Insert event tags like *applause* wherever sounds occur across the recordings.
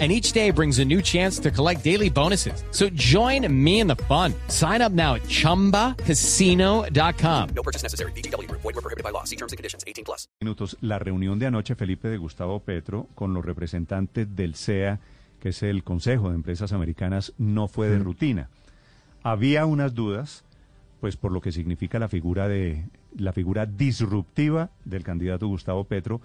and each day brings a new chance to collect daily bonuses. So join me in the fun. Sign up now at ChumbaCasino.com. No purchase necessary. BGW. Void were prohibited by law. See terms and conditions. 18 plus. Minutos. La reunión de anoche, Felipe, de Gustavo Petro con los representantes del CEA, que es el Consejo de Empresas Americanas, no fue de rutina. Había unas dudas, pues por lo que significa la figura de la figura disruptiva del candidato Gustavo Petro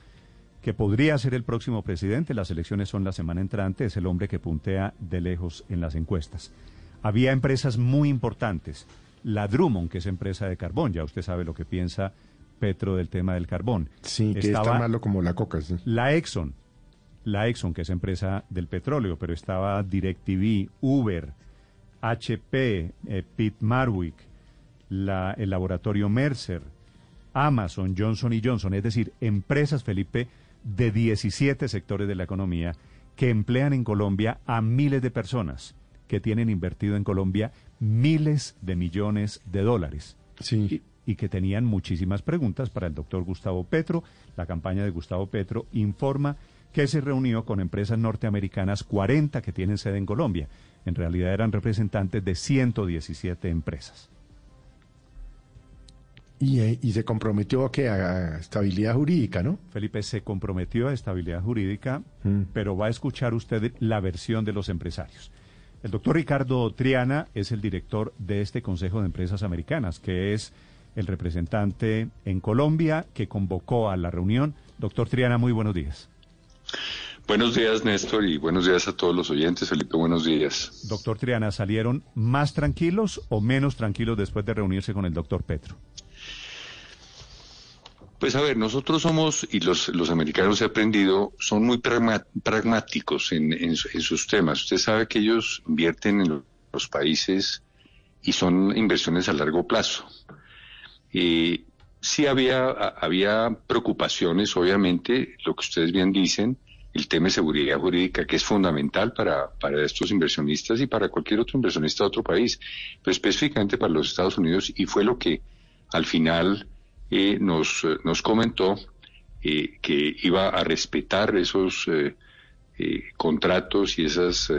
que podría ser el próximo presidente. Las elecciones son la semana entrante, es el hombre que puntea de lejos en las encuestas. Había empresas muy importantes. La Drummond, que es empresa de carbón, ya usted sabe lo que piensa Petro del tema del carbón. Sí, que está malo como la coca. La Exxon, la Exxon, que es empresa del petróleo, pero estaba DirecTV, Uber, HP, eh, Pete Marwick, la, el laboratorio Mercer, Amazon, Johnson Johnson, es decir, empresas, Felipe, de 17 sectores de la economía que emplean en Colombia a miles de personas que tienen invertido en Colombia miles de millones de dólares. Sí. Y, y, que tenían muchísimas preguntas para el doctor Gustavo Petro. La campaña de Gustavo Petro informa que se reunió con empresas norteamericanas 40 que tienen sede en Colombia. En realidad eran representantes de 117 empresas. Y, y, se comprometió a que a estabilidad jurídica, ¿no? Felipe se comprometió a estabilidad jurídica, mm. pero va a escuchar usted la versión de los empresarios. El doctor Ricardo Triana es el director de este Consejo de Empresas Americanas, que es el representante en Colombia que convocó a la reunión. Doctor Triana, muy buenos días. Buenos días, Néstor, y buenos días a todos los oyentes. Felipe, buenos días. Doctor Triana, ¿salieron más tranquilos o menos tranquilos después de reunirse con el doctor Petro? Pues a ver, nosotros somos, y los, los americanos he aprendido, son muy pragmáticos en, en, sus temas. Usted sabe que ellos invierten en los países y son inversiones a largo plazo. Y sí había, había preocupaciones, obviamente, lo que ustedes bien dicen, el tema de seguridad jurídica, que es fundamental para, para estos inversionistas y para cualquier otro inversionista de otro país, pero específicamente para los Estados Unidos, y fue lo que al final eh, nos, nos comentó eh, que iba a respetar esos eh, contratos y esas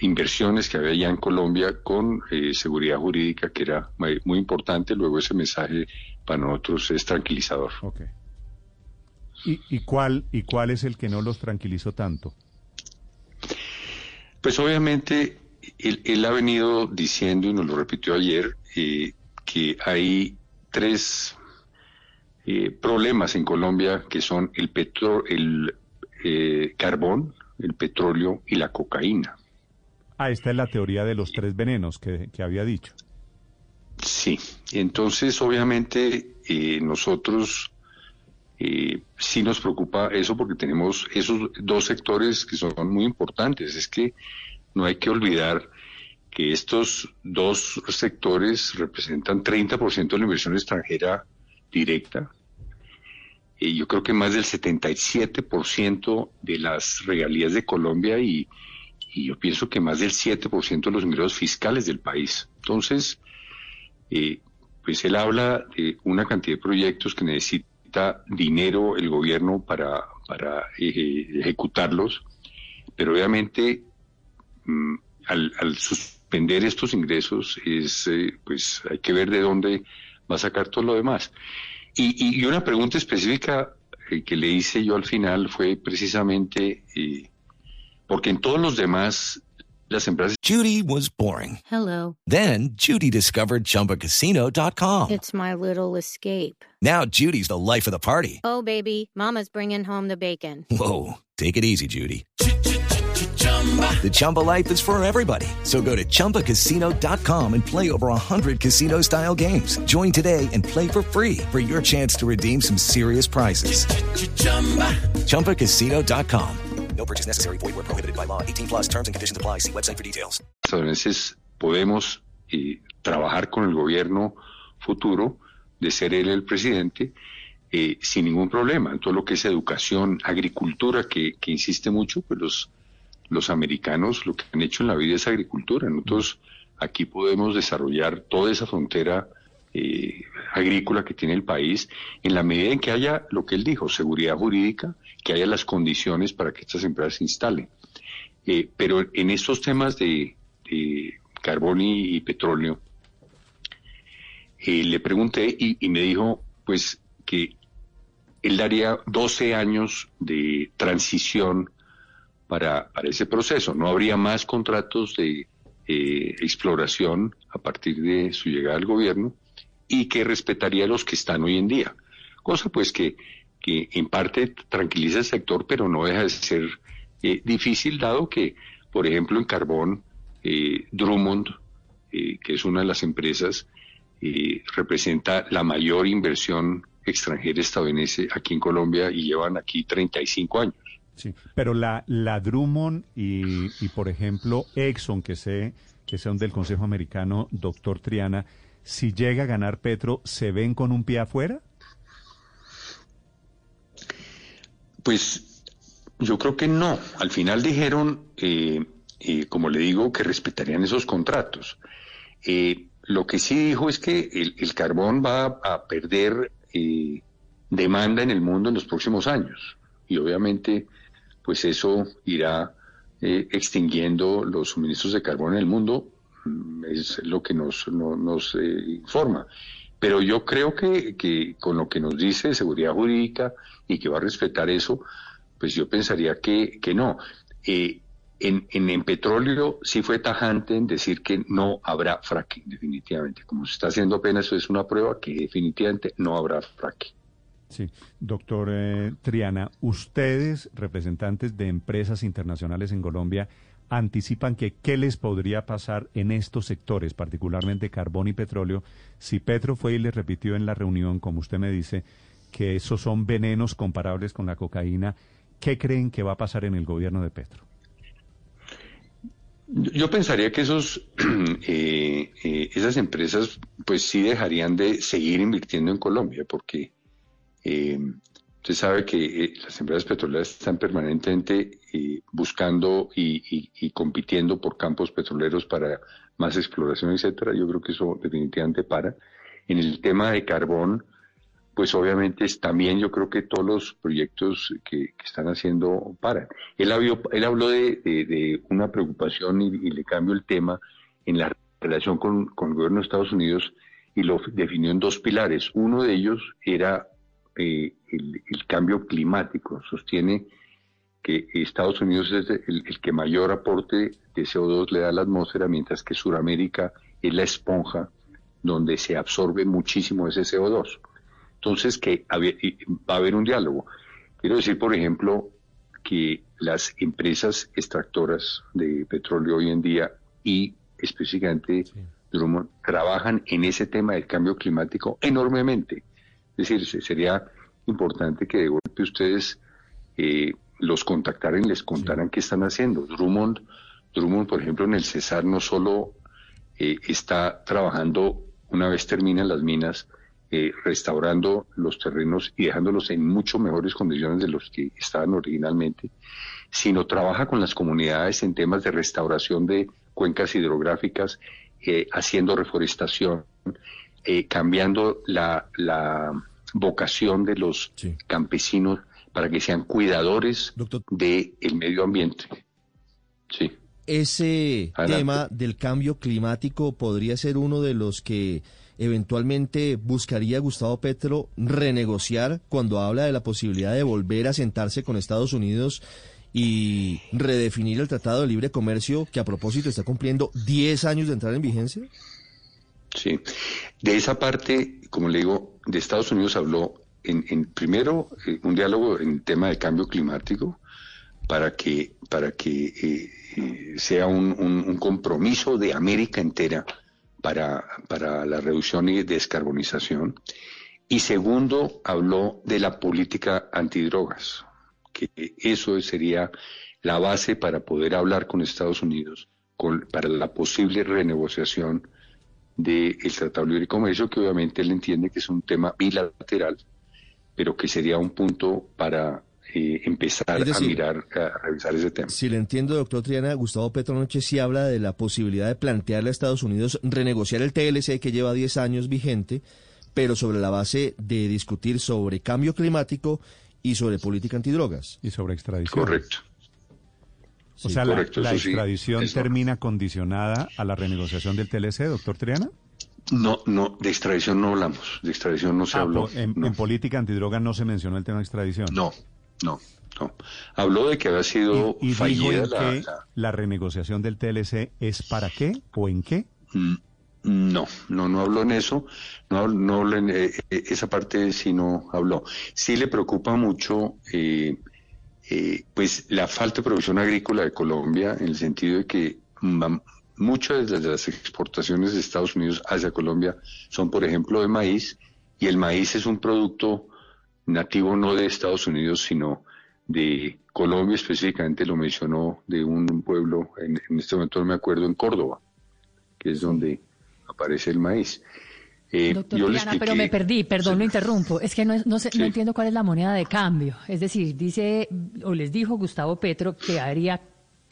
inversiones que había ya en Colombia con seguridad jurídica, que era muy importante. Luego ese mensaje para nosotros es tranquilizador. Okay. ¿Y, y, cuál, ¿Y cuál es el que no los tranquilizó tanto? Pues obviamente él, él ha venido diciendo, y nos lo repitió ayer, eh, hay tres eh, problemas en Colombia que son el, petro, el eh, carbón, el petróleo y la cocaína. Ah, esta es la teoría de los tres venenos que, que había dicho. Sí, entonces obviamente eh, nosotros eh, sí nos preocupa eso porque tenemos esos dos sectores que son muy importantes. Es que no hay que olvidar que estos dos sectores representan 30% de la inversión extranjera directa. y yo creo que más del 77% de las regalías de Colombia y, y, yo pienso que más del 7% de los ingresos fiscales del país. Entonces, eh, pues él habla de una cantidad de proyectos que necesita dinero el gobierno para, para eh, ejecutarlos, pero obviamente mm, al, al suspender estos ingresos es, eh, pues hay que ver de dónde va a sacar todo lo demás. Y, y una pregunta específica eh, que le hice yo al final fue precisamente eh, porque en todos los demás las empresas. Judy was boring. Hello. Then Judy discovered ChumbaCasino.com. It's my little escape. Now Judy's the life of the party. Oh baby, Mama's bringing home the bacon. Whoa, take it easy, Judy. The Chumba life is for everybody. So go to ChumbaCasino.com and play over 100 casino style games. Join today and play for free for your chance to redeem some serious prizes. ChumbaCasino.com. No purchase necessary. Void where prohibited by law. 18 plus terms and conditions apply. See website for details. A veces podemos eh, trabajar con el gobierno futuro de ser él el presidente, eh, sin ningún problema. En todo lo que es educación, agricultura, que, que insiste mucho, pues los, los americanos lo que han hecho en la vida es agricultura. Nosotros aquí podemos desarrollar toda esa frontera eh, agrícola que tiene el país en la medida en que haya lo que él dijo, seguridad jurídica, que haya las condiciones para que estas empresas se instalen. Eh, pero en estos temas de, de carbón y, petróleo, eh, le pregunté y, y me dijo pues que él daría 12 años de transición para, para ese proceso. No habría más contratos de eh, exploración a partir de su llegada al gobierno y que respetaría los que están hoy en día. Cosa pues que, que en parte tranquiliza el sector, pero no deja de ser eh, difícil dado que, por ejemplo, en carbón, eh, Drummond, eh, que es una de las empresas, eh, representa la mayor inversión extranjera estadounidense aquí en Colombia y llevan aquí 35 años. Sí, pero la, Drummond y, y, por ejemplo, Exxon, que sé que son del Consejo Americano, doctor Triana, si llega a ganar Petro, ¿se ven con un pie afuera? Pues yo creo que no. Al final dijeron, eh, eh, como le digo, que respetarían esos contratos. Eh, lo que sí dijo es que el, el carbón va a, a perder eh, demanda en el mundo en los próximos años. Y obviamente, pues eso irá eh, extinguiendo los suministros de carbón en el mundo, mm, es lo que nos, no, nos eh, informa. Pero yo creo que, que con lo que nos dice seguridad jurídica y que va a respetar eso, pues yo pensaría que, que no. Eh, en, en, en, petróleo sí fue tajante en decir que no habrá fracking, definitivamente. Como se está haciendo apenas, eso es una prueba que definitivamente no habrá fracking. Sí, doctor eh, Triana, ustedes, representantes de empresas internacionales en Colombia, anticipan que qué les podría pasar en estos sectores, particularmente carbón y petróleo, si Petro fue y les repitió en la reunión, como usted me dice, que esos son venenos comparables con la cocaína, ¿qué creen que va a pasar en el gobierno de Petro? Yo pensaría que esos, *clears throat* eh, eh, esas empresas, pues sí dejarían de seguir invirtiendo en Colombia, porque eh, usted sabe que eh, las empresas petroleras están permanentemente eh, buscando y, y, y, compitiendo por campos petroleros para más exploración, etcétera. Yo creo que eso definitivamente para. En el tema de carbón, pues obviamente es, también yo creo que todos los proyectos que, que están haciendo paran. Él, habló, él habló de, de, de una preocupación y, y, le cambio el tema en la relación con, con el gobierno de Estados Unidos y lo definió en dos pilares. Uno de ellos era eh, el, el, cambio climático. Sostiene que Estados Unidos es el, el, que mayor aporte de CO2 le da a la atmósfera, mientras que Sudamérica es la esponja donde se absorbe muchísimo ese CO2. Entonces, que va a haber un diálogo. Quiero decir, por ejemplo, que las empresas extractoras de petróleo hoy en día y específicamente sí. Drummond trabajan en ese tema del cambio climático enormemente. Es decir, sería importante que de golpe ustedes eh, los contactaran y les contaran sí. qué están haciendo. Drummond, Drummond, por ejemplo, en el Cesar no solo eh, está trabajando una vez terminan las minas, eh, restaurando los terrenos y dejándolos en mucho mejores condiciones de los que estaban originalmente, sino trabaja con las comunidades en temas de restauración de cuencas hidrográficas, eh, haciendo reforestación, eh, cambiando la, la, vocación de los sí. campesinos para que sean cuidadores del de medio ambiente. Sí. Ese Adelante. tema del cambio climático podría ser uno de los que eventualmente buscaría Gustavo Petro renegociar cuando habla de la posibilidad de volver a sentarse con Estados Unidos y redefinir el Tratado de Libre Comercio que a propósito está cumpliendo 10 años de entrar en vigencia? Sí, de esa parte, como le digo, de Estados Unidos habló en, primero eh, un diálogo en tema de cambio climático para que para que eh, eh, sea un, un, compromiso de América entera para, para la reducción y descarbonización. Y segundo, habló de la política antidrogas, que eso sería la base para poder hablar con Estados Unidos para la posible renegociación del Tratado de Libre Comercio, que obviamente él entiende que es un tema bilateral, pero que sería un punto para eh, empezar a mirar, a revisar ese tema. Si le entiendo, doctor Triana, Gustavo Petro anoche sí habla de la posibilidad de plantearle a Estados Unidos renegociar el TLC que lleva 10 años vigente, pero sobre la base de discutir sobre cambio climático y sobre política antidrogas. Y sobre extradición. Correcto. O sea, la, extradición termina condicionada a la renegociación del TLC, doctor Triana. No, no, de extradición no hablamos, de extradición no se ah, habló. En, política antidroga no se mencionó el tema de extradición. No, no, no. Habló de que había sido y, fallida la, la... renegociación del TLC es para qué o en qué. Mm, no, no, no habló en eso, no, no en eh, eh, esa parte sí no habló. Sí le preocupa mucho, eh, pues la falta de producción agrícola de Colombia en el sentido de que muchas de las exportaciones de Estados Unidos hacia Colombia son, por ejemplo, de maíz y el maíz es un producto nativo no de Estados Unidos, sino de Colombia, específicamente lo mencionó de un pueblo, en, este momento no me acuerdo, en Córdoba, que es donde aparece el maíz. Eh, Doctor pero me perdí, perdón, lo interrumpo. Es que no, no, no entiendo cuál es la moneda de cambio. Es decir, dice, o les dijo Gustavo Petro que haría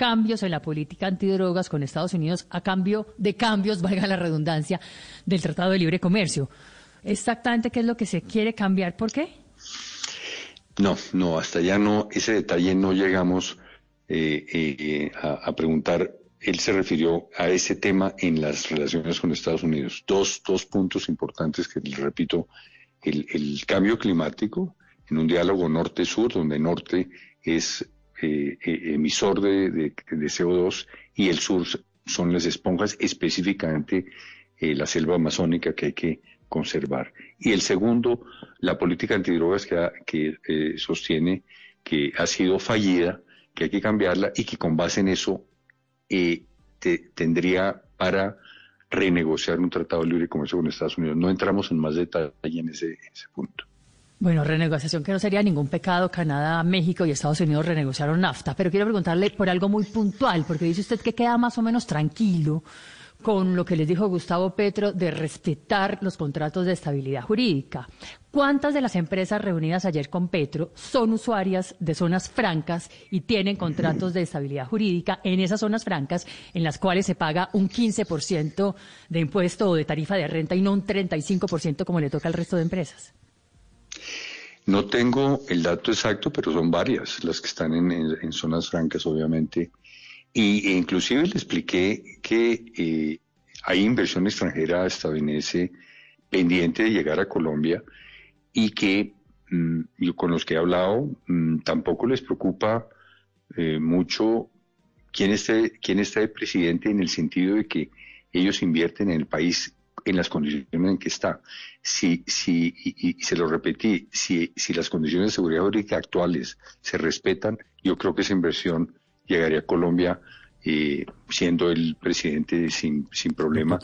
cambios en la política antidrogas con Estados Unidos a cambio de cambios, *laughs* valga la redundancia, del Tratado de Libre Comercio. Exactamente qué es lo que se quiere cambiar, ¿por qué? No, no, hasta allá no, ese detalle no llegamos eh, eh, a, preguntar. Él se refirió a ese tema en las relaciones con Estados Unidos. Dos, dos puntos importantes que les repito. El, cambio climático en un diálogo norte-sur, donde norte es eh, emisor de, de, CO2 y el sur son las esponjas, específicamente la selva amazónica que hay que conservar. Y el segundo, la política antidrogas que, que eh, sostiene que ha sido fallida, que hay que cambiarla y que con base en eso eh, tendría para renegociar un tratado de libre comercio con Estados Unidos. No entramos en más detalle en ese, ese punto. Bueno, renegociación que no sería ningún pecado. Canadá, México y Estados Unidos renegociaron NAFTA. Pero quiero preguntarle por algo muy puntual, porque dice usted que queda más o menos tranquilo con lo que les dijo Gustavo Petro de respetar los contratos de estabilidad jurídica. ¿Cuántas de las empresas reunidas ayer con Petro son usuarias de zonas francas y tienen contratos de estabilidad jurídica en esas zonas francas en las cuales se paga un 15% de impuesto o de tarifa de renta y no un 35% como le toca al resto de empresas? No tengo el dato exacto, pero son varias las que están en zonas francas, obviamente y e inclusive le expliqué que eh, hay inversión extranjera estadounidense pendiente de llegar a Colombia y que mm, con los que he hablado mm, tampoco les preocupa eh, mucho quién esté, quién está de presidente en el sentido de que ellos invierten en el país en las condiciones en que está. Si, si, y, se lo repetí, si, si las condiciones de seguridad jurídica actuales se respetan, yo creo que esa inversión llegaría a Colombia eh, siendo el presidente sin, sin problema.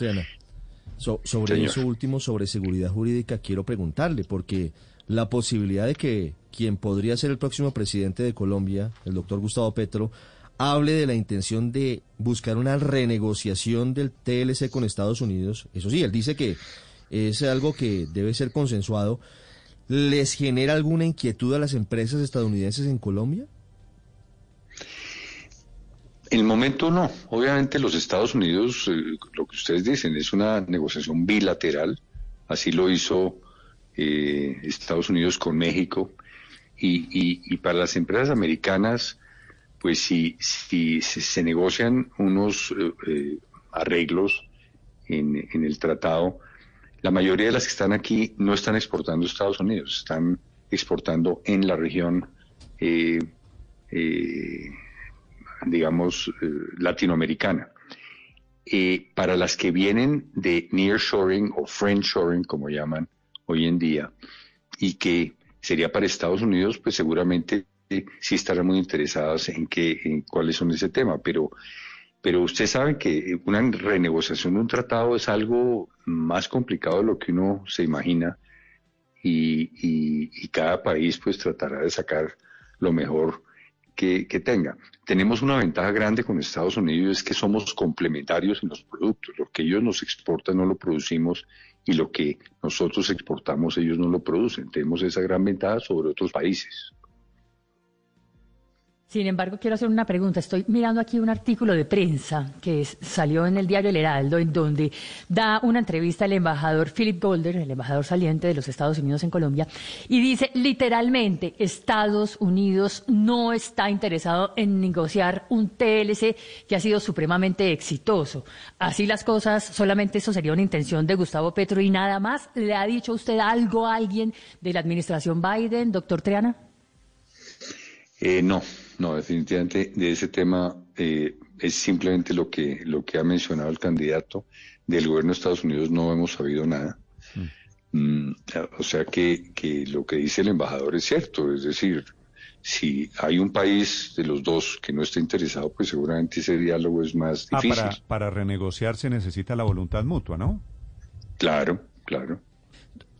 sobre eso último, sobre seguridad jurídica, quiero preguntarle, porque la posibilidad de que quien podría ser el próximo presidente de Colombia, el doctor Gustavo Petro, hable de la intención de buscar una renegociación del TLC con Estados Unidos, eso sí, él dice que es algo que debe ser consensuado, ¿les genera alguna inquietud a las empresas estadounidenses en Colombia? En el momento no. Obviamente los Estados Unidos, eh, lo que ustedes dicen, es una negociación bilateral. Así lo hizo eh, Estados Unidos con México. Y, para las empresas americanas, pues si, si, se negocian unos eh, arreglos en, en, el tratado, la mayoría de las que están aquí no están exportando a Estados Unidos, están exportando en la región digamos, eh, latinoamericana. Eh, para las que vienen de nearshoring o friendshoring, como llaman hoy en día, y que sería para Estados Unidos, pues seguramente eh, sí estarán muy interesadas en, qué, en cuáles son ese tema, pero, pero usted sabe que una renegociación de un tratado es algo más complicado de lo que uno se imagina y, y cada país pues tratará de sacar lo mejor que, que tenga. Tenemos una ventaja grande con Estados Unidos, es que somos complementarios en los productos. Lo que ellos nos exportan no lo producimos y lo que nosotros exportamos ellos no lo producen. Tenemos esa gran ventaja sobre otros países. Sin embargo, quiero hacer una pregunta. Estoy mirando aquí un artículo de prensa que salió en el diario El Heraldo, en donde da una entrevista al embajador Philip Golder, el embajador saliente de los Estados Unidos en Colombia, y dice literalmente, Estados Unidos no está interesado en negociar un TLC que ha sido supremamente exitoso. Así las cosas, solamente eso sería una intención de Gustavo Petro y nada más. ¿Le ha dicho usted algo a alguien de la administración Biden, doctor Triana? Eh, no, no, definitivamente de ese tema eh, es simplemente lo que, lo que ha mencionado el candidato. Del gobierno de Estados Unidos no hemos sabido nada. Mm, o sea que, que lo que dice el embajador es cierto, es decir, si hay un país de los dos que no está interesado, pues seguramente ese diálogo es más Ah, difícil. para, para renegociar se necesita la voluntad mutua, ¿no? Claro, claro.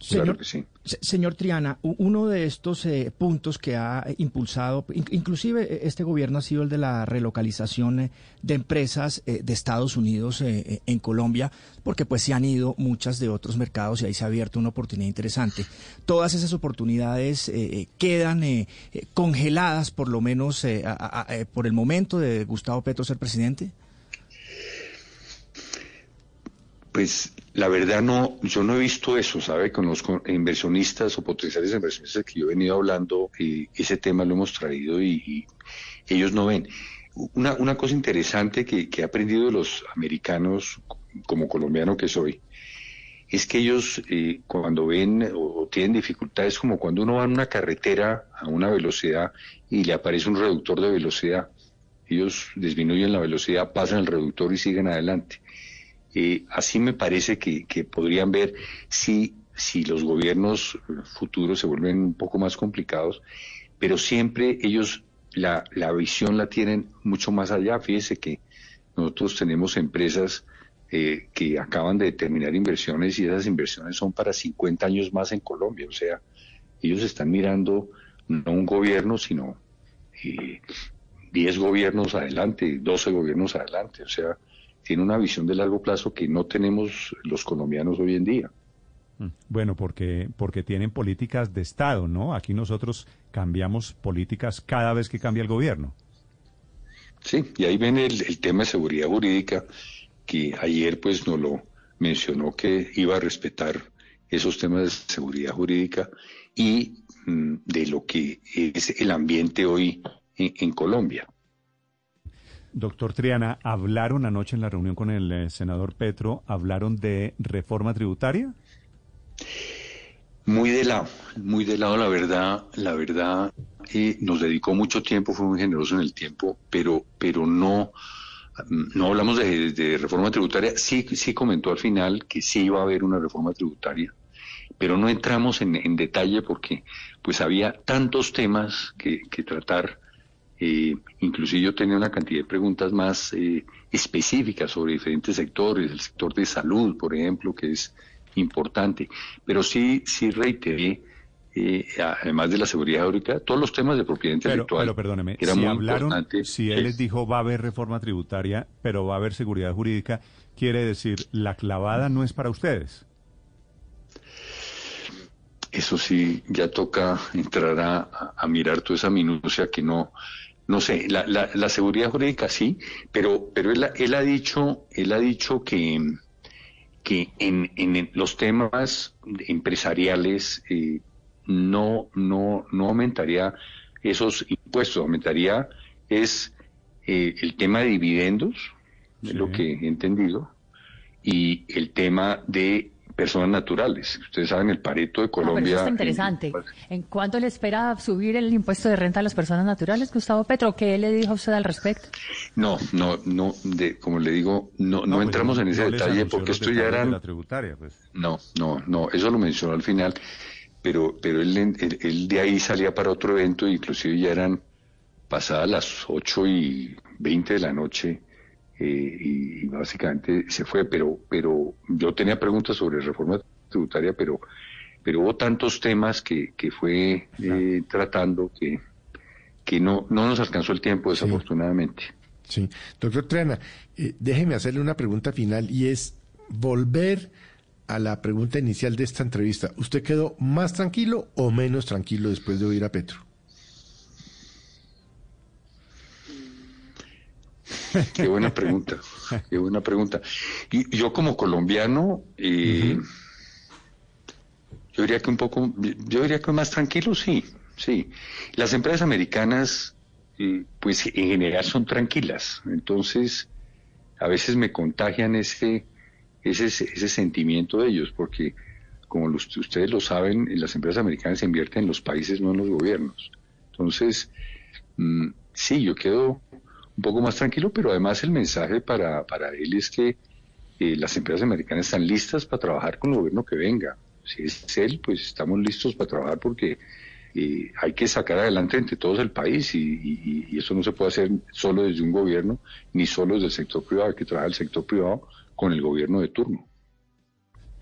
Claro Señor, que sí. se- señor Triana, uno de estos eh, puntos que ha impulsado, in- inclusive eh, este gobierno ha sido el de la relocalización eh, de empresas eh, de Estados Unidos eh, en Colombia, porque pues se han ido muchas de otros mercados y ahí se ha abierto una oportunidad interesante. Todas esas oportunidades quedan congeladas, por lo menos a- a- a- por el momento de Gustavo Petro ser presidente. Pues la verdad no, yo no he visto eso, ¿sabe? Con los inversionistas o potenciales inversionistas que yo he venido hablando, eh, ese tema lo hemos traído y, ellos no ven. Una, una cosa interesante que, que he aprendido de los americanos, como colombiano que soy, es que ellos eh, cuando ven o, o tienen dificultades, como cuando uno va en una carretera a una velocidad y le aparece un reductor de velocidad, ellos disminuyen la velocidad, pasan el reductor y siguen adelante. Así me parece que, podrían ver si, si los gobiernos futuros se vuelven un poco más complicados, pero siempre ellos la, la visión la tienen mucho más allá. Fíjese que nosotros tenemos empresas eh, que acaban de terminar inversiones y esas inversiones son para 50 años más en Colombia. O sea, ellos están mirando no un gobierno, sino eh, 10 gobiernos adelante, 12 gobiernos adelante. O sea, tiene una visión de largo plazo que no tenemos los colombianos hoy en día. Mm. Bueno, porque, porque tienen políticas de Estado, ¿no? Aquí nosotros cambiamos políticas cada vez que cambia el gobierno. Sí, y ahí ven el, el tema de seguridad jurídica, que ayer pues nos lo mencionó que iba a respetar esos temas de seguridad jurídica y mm, de lo que es el ambiente hoy en, en Colombia. Doctor Triana, ¿hablaron anoche en la reunión con el eh, senador Petro, hablaron de reforma tributaria? Muy de lado, muy de lado, la verdad, la verdad, eh, nos dedicó mucho tiempo, fue muy generoso en el tiempo, pero, pero no, no hablamos de, de reforma tributaria. Sí, sí comentó al final que sí iba a haber una reforma tributaria, pero no entramos en, en detalle porque pues había tantos temas que, que tratar. Eh, inclusive yo tenía una cantidad de preguntas más eh, específicas sobre diferentes sectores, el sector de salud, por ejemplo, que es importante. Pero sí, sí reiteré, eh, además de la seguridad jurídica, todos los temas de propiedad Pero, intelectual. pero perdóneme, que era si muy hablaron, importante. si él les dijo va a haber reforma tributaria, pero va a haber seguridad jurídica, quiere decir, la clavada no es para ustedes. Eso sí, ya toca entrar a, a mirar toda esa minucia que no, no sé, la, la, la seguridad jurídica sí, pero, pero él, ha- él ha dicho, él ha dicho que, que en, en los temas empresariales eh, no, no, no aumentaría esos impuestos, aumentaría es eh, el tema de dividendos, es lo que he entendido, y el tema de personas naturales. Ustedes saben, el Pareto de Ah, pero Colombia... eso está interesante. ¿En cuánto le espera subir el impuesto de renta a las personas naturales, Gustavo Petro? ¿Qué le dijo usted al respecto? No, no, no, de, como le digo, no, no, pues, entramos en ese no detalle porque esto ya la tributaria, pues. No, no, no, eso lo mencionó al final, pero, pero él, él- él de ahí salía para otro evento, inclusive ya eran pasadas las 8 y 20 de la noche eh, y, básicamente se fue, pero, pero yo tenía preguntas sobre reforma tributaria, pero, pero hubo tantos temas que, que fue eh, tratando que, que no, no nos alcanzó el tiempo, desafortunadamente. Sí. Doctor Triana, eh, déjeme hacerle una pregunta final y es volver a la pregunta inicial de esta entrevista. ¿Usted quedó más tranquilo o menos tranquilo después de oír a Petro? Qué buena pregunta, qué buena pregunta. Y yo como colombiano, eh, yo diría que un poco, yo diría que más tranquilo, sí, sí. Las empresas americanas, eh, pues en general son tranquilas, entonces a veces me contagian ese, ese, ese sentimiento de ellos, porque como ustedes lo saben, las empresas americanas se invierten en los países, no en los gobiernos. Entonces, mm, sí, yo quedo un poco más tranquilo, pero además el mensaje para, para él es que eh, las empresas americanas están listas para trabajar con el gobierno que venga. Si es él, pues estamos listos para trabajar porque eh, hay que sacar adelante entre todos el país y, eso no se puede hacer solo desde un gobierno ni solo desde el sector privado, hay que trabajar el sector privado con el gobierno de turno.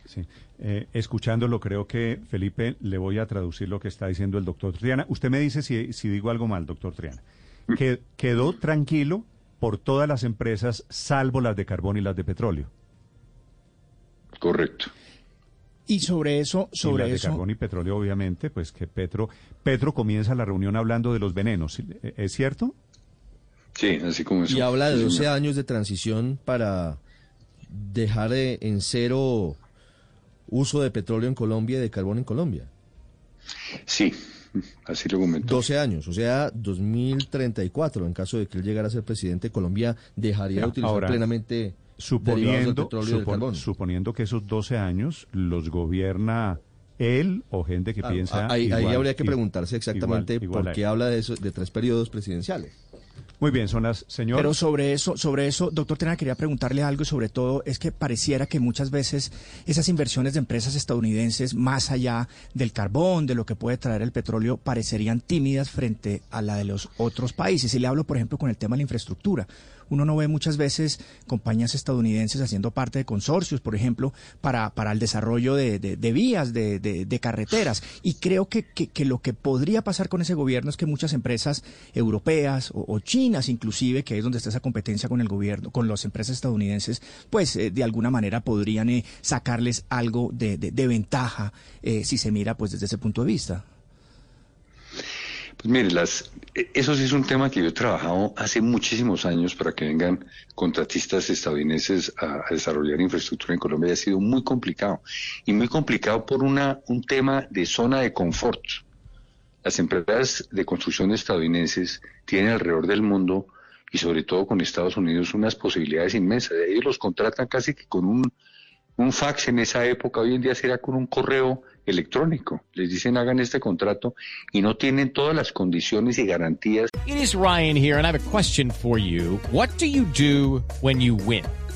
Sí. Eh, escuchándolo, creo que, Felipe, le voy a traducir lo que está diciendo el doctor Triana. Usted me dice si, si digo algo mal, doctor Triana *laughs* que quedó tranquilo por todas las empresas, salvo las de carbón y las de petróleo. Correcto. Y sobre eso, sobre y eso. De carbón y petróleo, obviamente, pues que Petro, Petro comienza la reunión hablando de los venenos. ¿Es cierto? Sí, así como eso. Y habla de 12 años de transición para dejar en cero uso de petróleo en Colombia y de carbón en Colombia. Sí, *laughs* Así lo comentó. 12 años, o sea, 2034, en caso de que él llegara a ser presidente, Colombia dejaría de utilizar plenamente suponiendo, petróleo suponiendo que esos 12 años los gobierna él o gente que ah, piensa ahí, ahí habría que preguntarse exactamente por qué habla de eso de tres periodos presidenciales muy bien, son las señoras. Pero sobre eso, sobre eso, doctor Tena, quería preguntarle algo y sobre todo es que pareciera que muchas veces esas inversiones de empresas estadounidenses, más allá del carbón, de lo que puede traer el petróleo, parecerían tímidas frente a la de los otros países. Y le hablo, por ejemplo, con el tema de la infraestructura uno no ve muchas veces compañías estadounidenses haciendo parte de consorcios, por ejemplo, para, para el desarrollo de, vías, de, de, carreteras. Y creo que, que, lo que podría pasar con ese gobierno es que muchas empresas europeas o, chinas inclusive, que es donde está esa competencia con el gobierno, con las empresas estadounidenses, pues eh, de alguna manera podrían eh, sacarles algo de, ventaja eh, si se mira pues desde ese punto de vista. Pues mire, las, eso sí es un tema que yo he trabajado hace muchísimos años para que vengan contratistas estadounidenses a, desarrollar infraestructura en Colombia. ha sido muy complicado. Y muy complicado por una, un tema de zona de confort. Las empresas de construcción estadounidenses tienen alrededor del mundo y sobre todo con Estados Unidos unas posibilidades inmensas. Ellos los contratan casi que con un, un fax en esa época, hoy en día será con un correo electrónico. Les dicen hagan este contrato y no tienen todas las condiciones y garantías. It is Ryan here and I have a question for you. What do you do when you win?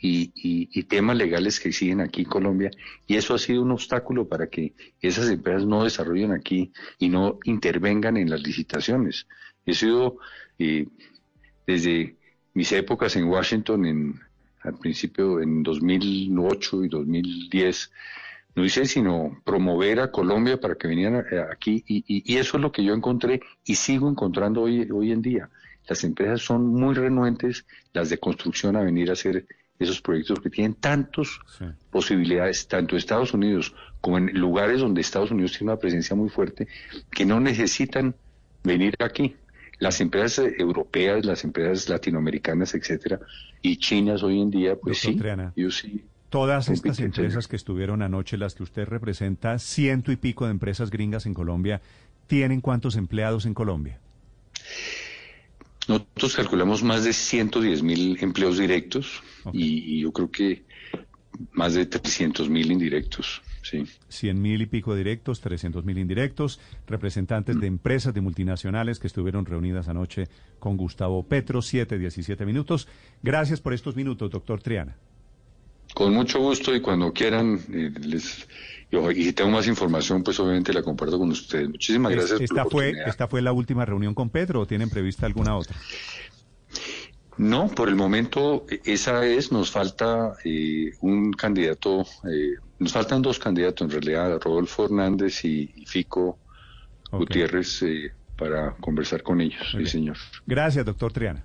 Y, temas legales que siguen aquí en Colombia y eso ha sido un obstáculo para que esas empresas no desarrollen aquí y no intervengan en las licitaciones. He sido eh, desde mis épocas en Washington, en, al principio en 2008 y 2010, no hice sino promover a Colombia para que vinieran aquí y, y, eso es lo que yo encontré y sigo encontrando hoy, hoy en día. Las empresas son muy renuentes, las de construcción, a venir a hacer esos proyectos que tienen tantas posibilidades, tanto en Estados Unidos como en lugares donde Estados Unidos tiene una presencia muy fuerte, que no necesitan venir aquí. Las empresas europeas, las empresas latinoamericanas, etcétera, y chinas hoy en día, pues sí, yo sí. Todas estas empresas que estuvieron anoche, las que usted representa, ciento y pico de empresas gringas en Colombia, ¿tienen cuántos empleados en Colombia? Nosotros calculamos más de 110 mil empleos directos y, yo creo que más de 300 mil indirectos. Sí. 100 mil y pico directos, 300 mil indirectos, representantes de empresas de multinacionales que estuvieron reunidas anoche con Gustavo Petro, 7, 17 minutos. Gracias por estos minutos, doctor Triana. Con mucho gusto y cuando quieran, eh, les, y, si tengo más información, pues obviamente la comparto con ustedes. Muchísimas gracias. Esta, por fue, ¿Esta fue la última reunión con Pedro o tienen prevista alguna otra? No, por el momento esa es, nos falta eh, un candidato, eh, nos faltan dos candidatos en realidad, Rodolfo Hernández y, Fico Gutiérrez, eh, para conversar con ellos, sí señor. Gracias, doctor Triana.